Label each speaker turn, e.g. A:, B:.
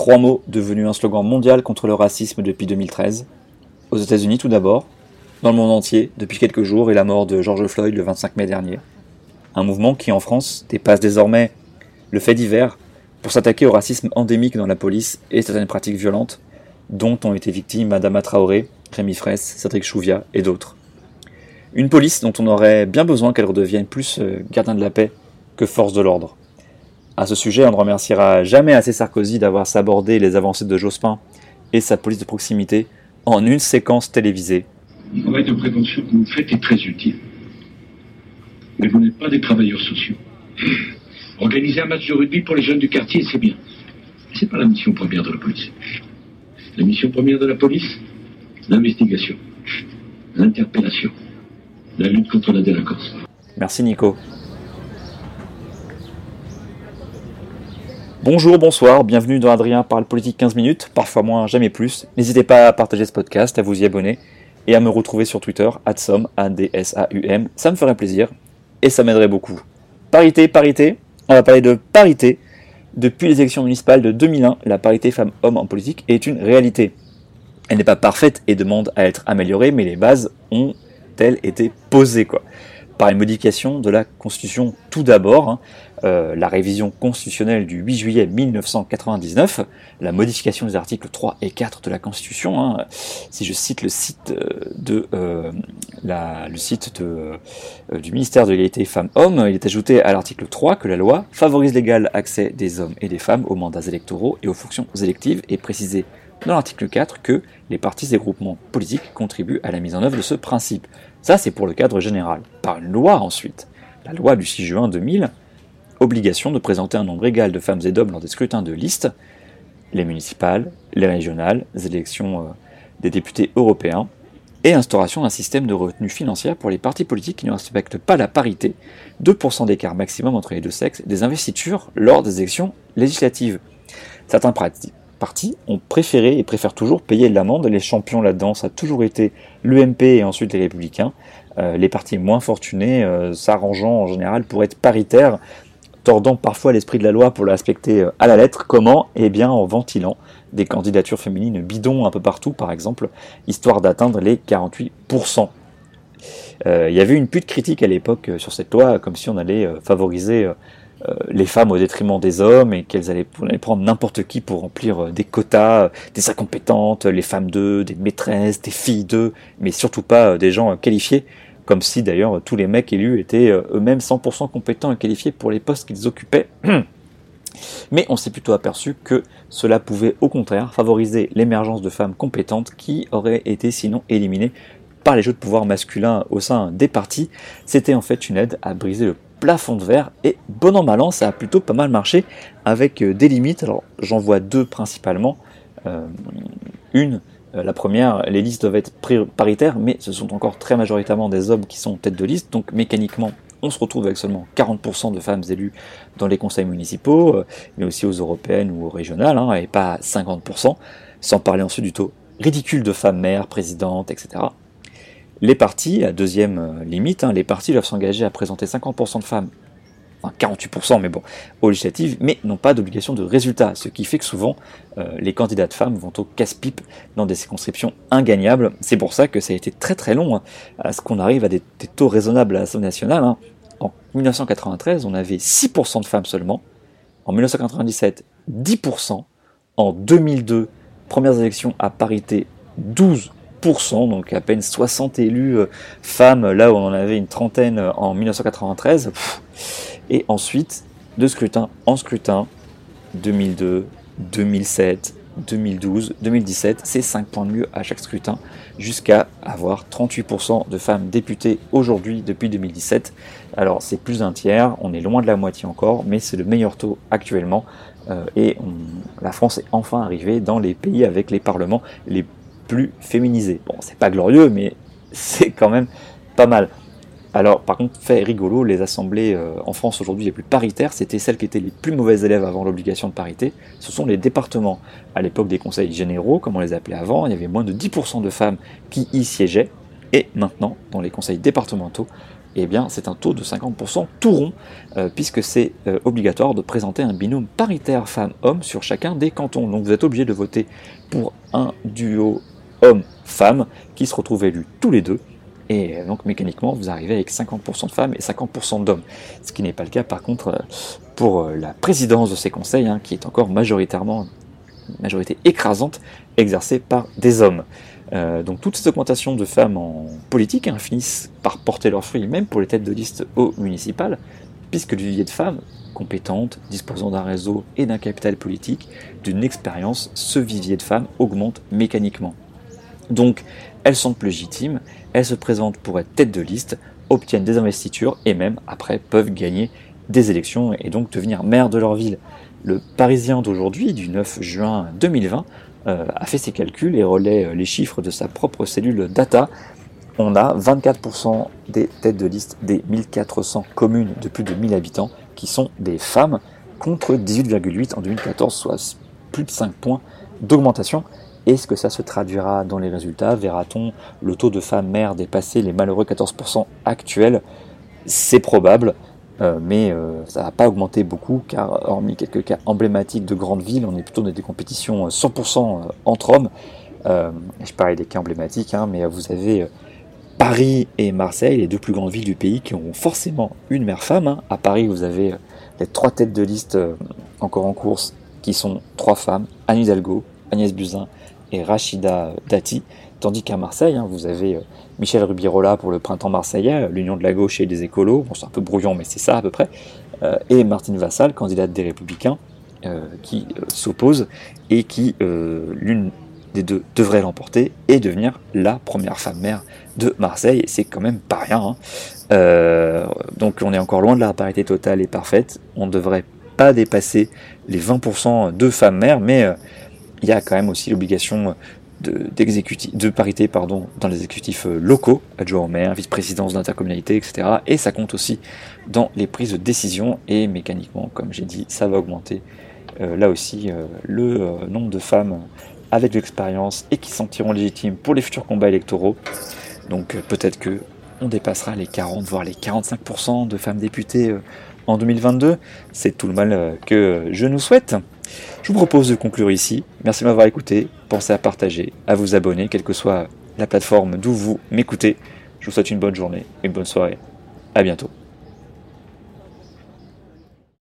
A: Trois mots devenus un slogan mondial contre le racisme depuis 2013. Aux États-Unis tout d'abord, dans le monde entier depuis quelques jours et la mort de George Floyd le 25 mai dernier. Un mouvement qui en France dépasse désormais le fait divers pour s'attaquer au racisme endémique dans la police et certaines pratiques violentes dont ont été victimes Adama Traoré, Rémi Fraisse, Cédric Chouvia et d'autres. Une police dont on aurait bien besoin qu'elle redevienne plus euh, gardien de la paix que force de l'ordre. À ce sujet, on ne remerciera jamais assez Sarkozy d'avoir sabordé les avancées de Jospin et sa police de proximité en une séquence télévisée.
B: Le travail de prévention que vous faites est très utile. Mais vous n'êtes pas des travailleurs sociaux. Organiser un match de rugby pour les jeunes du quartier, c'est bien. Mais c'est pas la mission première de la police. La mission première de la police, l'investigation, l'interpellation, la lutte contre la délinquance.
A: Merci Nico. Bonjour, bonsoir, bienvenue dans Adrien parle politique 15 minutes, parfois moins, jamais plus. N'hésitez pas à partager ce podcast, à vous y abonner et à me retrouver sur Twitter, adsom. Ça me ferait plaisir et ça m'aiderait beaucoup. Parité, parité, on va parler de parité. Depuis les élections municipales de 2001, la parité femmes-hommes en politique est une réalité. Elle n'est pas parfaite et demande à être améliorée, mais les bases ont-elles été posées quoi? Par une modification de la Constitution tout d'abord, hein. euh, la révision constitutionnelle du 8 juillet 1999, la modification des articles 3 et 4 de la Constitution. Hein. Si je cite le site euh, de euh, la, le site de, du ministère de l'égalité femmes-hommes, il est ajouté à l'article 3 que la loi favorise l'égal accès des hommes et des femmes aux mandats électoraux et aux fonctions électives et précisé dans l'article 4 que les partis et groupements politiques contribuent à la mise en œuvre de ce principe. Ça, c'est pour le cadre général. Par une loi ensuite, la loi du 6 juin 2000, obligation de présenter un nombre égal de femmes et d'hommes lors des scrutins de liste, les municipales, les régionales, les élections euh, des députés européens, et instauration d'un système de retenue financière pour les partis politiques qui ne respectent pas la parité, 2% d'écart maximum entre les deux sexes, des investitures lors des élections législatives. Certains partis ont préféré et préfèrent toujours payer l'amende. Les champions là-dedans, ça a toujours été l'UMP et ensuite les Républicains. Euh, les partis moins fortunés euh, s'arrangeant en général pour être paritaires, tordant parfois l'esprit de la loi pour le respecter euh, à la lettre. Comment? Eh bien en ventilant des candidatures féminines bidons un peu partout, par exemple, histoire d'atteindre les 48%. Il y avait une pute critique à l'époque sur cette loi, comme si on allait favoriser les femmes au détriment des hommes et qu'elles allaient, prendre n'importe qui pour remplir euh, des quotas, euh, des incompétentes, les femmes d'eux, des maîtresses, des filles d'eux, mais surtout pas des gens qualifiés, comme si d'ailleurs tous les mecs élus étaient eux-mêmes 100% compétents et qualifiés pour les postes qu'ils occupaient. Mais on s'est plutôt aperçu que cela pouvait au contraire favoriser l'émergence de femmes compétentes qui auraient été sinon éliminées par les jeux de pouvoir masculins au sein des partis. C'était en fait une aide à briser le plafond de verre et bon an mal an ça a plutôt pas mal marché avec euh, des limites. Alors j'en vois deux principalement. Euh, une, euh, la première, les listes doivent être paritaires, mais ce sont encore très majoritairement des hommes qui sont tête de liste, donc mécaniquement on se retrouve avec seulement 40% de femmes élues dans les conseils municipaux, mais aussi aux européennes ou aux régionales, hein, et pas 50%, sans parler ensuite du taux ridicule de femmes maires, présidentes, etc. Les partis, la deuxième euh, limite, hein, les partis doivent s'engager à présenter 50% de femmes, enfin 48% mais bon, aux législatives, mais n'ont pas d'obligation de résultat, ce qui fait que souvent euh, les candidats de femmes vont au casse-pipe dans des circonscriptions ingagnables. C'est pour ça que ça a été très très long hein, à ce qu'on arrive à des, taux raisonnables à l'Assemblée nationale. Hein. En 1993, on avait 6% de femmes seulement. En 1997, 10%. En 2002, premières élections à parité, 12 donc à peine 60 élus euh, femmes, là où on en avait une trentaine euh, en 1993. Et ensuite, de scrutin en scrutin, 2002, 2007, 2012, 2017, c'est 5 points de mieux à chaque scrutin, jusqu'à avoir 38% de femmes députées aujourd'hui depuis 2017. Alors c'est plus d'un tiers, on est loin de la moitié encore, mais c'est le meilleur taux actuellement. et la France est enfin arrivée dans les pays avec les parlements les plus féminisés. Bon, c'est pas glorieux, mais c'est quand même pas mal. Alors, par contre, fait rigolo, les assemblées euh, en France aujourd'hui les plus paritaires, c'était celles qui étaient les plus mauvaises élèves avant l'obligation de parité. Ce sont les départements. À l'époque des conseils généraux, comme on les appelait avant, il y avait moins de 10% de femmes qui y siégeaient. Et maintenant, dans les conseils départementaux, eh bien, c'est un taux de 50% tout rond, euh, puisque c'est euh, obligatoire de présenter un binôme paritaire femmes-hommes sur chacun des cantons. Donc vous êtes obligé de voter pour un duo homme-femme qui se retrouvent élus tous les deux et euh, donc mécaniquement, vous arrivez avec 50% de femmes et 50% d'hommes. Ce qui n'est pas le cas par contre euh, pour euh, la présidence de ces conseils, hein, qui est encore majoritairement, majorité écrasante, exercée par des hommes. donc toutes ces augmentations de femmes en politique hein, finissent par porter leurs fruits, même pour les têtes de liste au municipal, puisque le vivier de femmes compétentes, disposant d'un réseau et d'un capital politique, d'une expérience, ce vivier de femmes augmente mécaniquement. Donc elles sont légitimes, elles se présentent pour être tête de liste, obtiennent des investitures et même après peuvent gagner des élections et donc devenir maire de leur ville. Le Parisien d'aujourd'hui, du 9 juin 2020, euh, a fait ses calculs et relaie euh, les chiffres de sa propre cellule data. On a 24% des têtes de liste des 1400 communes de plus de 1000 habitants qui sont des femmes, contre 18,8 en 2014, soit plus de 5 points d'augmentation. Est-ce que ça se traduira dans les résultats? Verra-t-on le taux de femmes mères dépasser les malheureux 14% actuels? C'est probable, euh, mais euh, ça n'a pas augmenté beaucoup, car hormis quelques cas emblématiques de grandes villes, on est plutôt dans des compétitions 100% euh, entre hommes. je parlais des cas emblématiques, hein, mais vous avez Paris et Marseille, les deux plus grandes villes du pays, qui ont forcément une mère femme. Hein. À Paris, vous avez les trois têtes de liste encore en course, qui sont trois femmes, Anne Hidalgo, Agnès Buzyn et Rachida Dati, tandis qu'à Marseille, hein, vous avez euh, Michel Rubirola pour le printemps marseillais, l'Union de la gauche et des écolos, bon c'est un peu brouillon mais c'est ça à peu près, euh, et Martine Vassal, candidate des Républicains, euh, qui s'oppose et qui, l'une des deux, devrait l'emporter et devenir la première femme maire de Marseille, c'est quand même pas rien. Hein. donc on est encore loin de la parité totale et parfaite, on ne devrait pas dépasser les 20% de femmes maires, mais il y a quand même aussi l'obligation de, de parité pardon, dans les exécutifs euh, locaux, adjoint au maire, vice-présidence d'intercommunalité, etc. Et ça compte aussi dans les prises de décision et mécaniquement, comme j'ai dit, ça va augmenter euh, là aussi euh, le nombre de femmes avec de l'expérience et qui sentiront légitimes pour les futurs combats électoraux. Donc peut-être que on dépassera les 40 voire les 45% de femmes députées en 2022. C'est tout le mal que je nous souhaite. Je vous propose de conclure ici. Merci de m'avoir écouté. Pensez à partager, à vous abonner, quelle que soit la plateforme d'où vous m'écoutez. Je vous souhaite une bonne journée, une bonne soirée. À bientôt.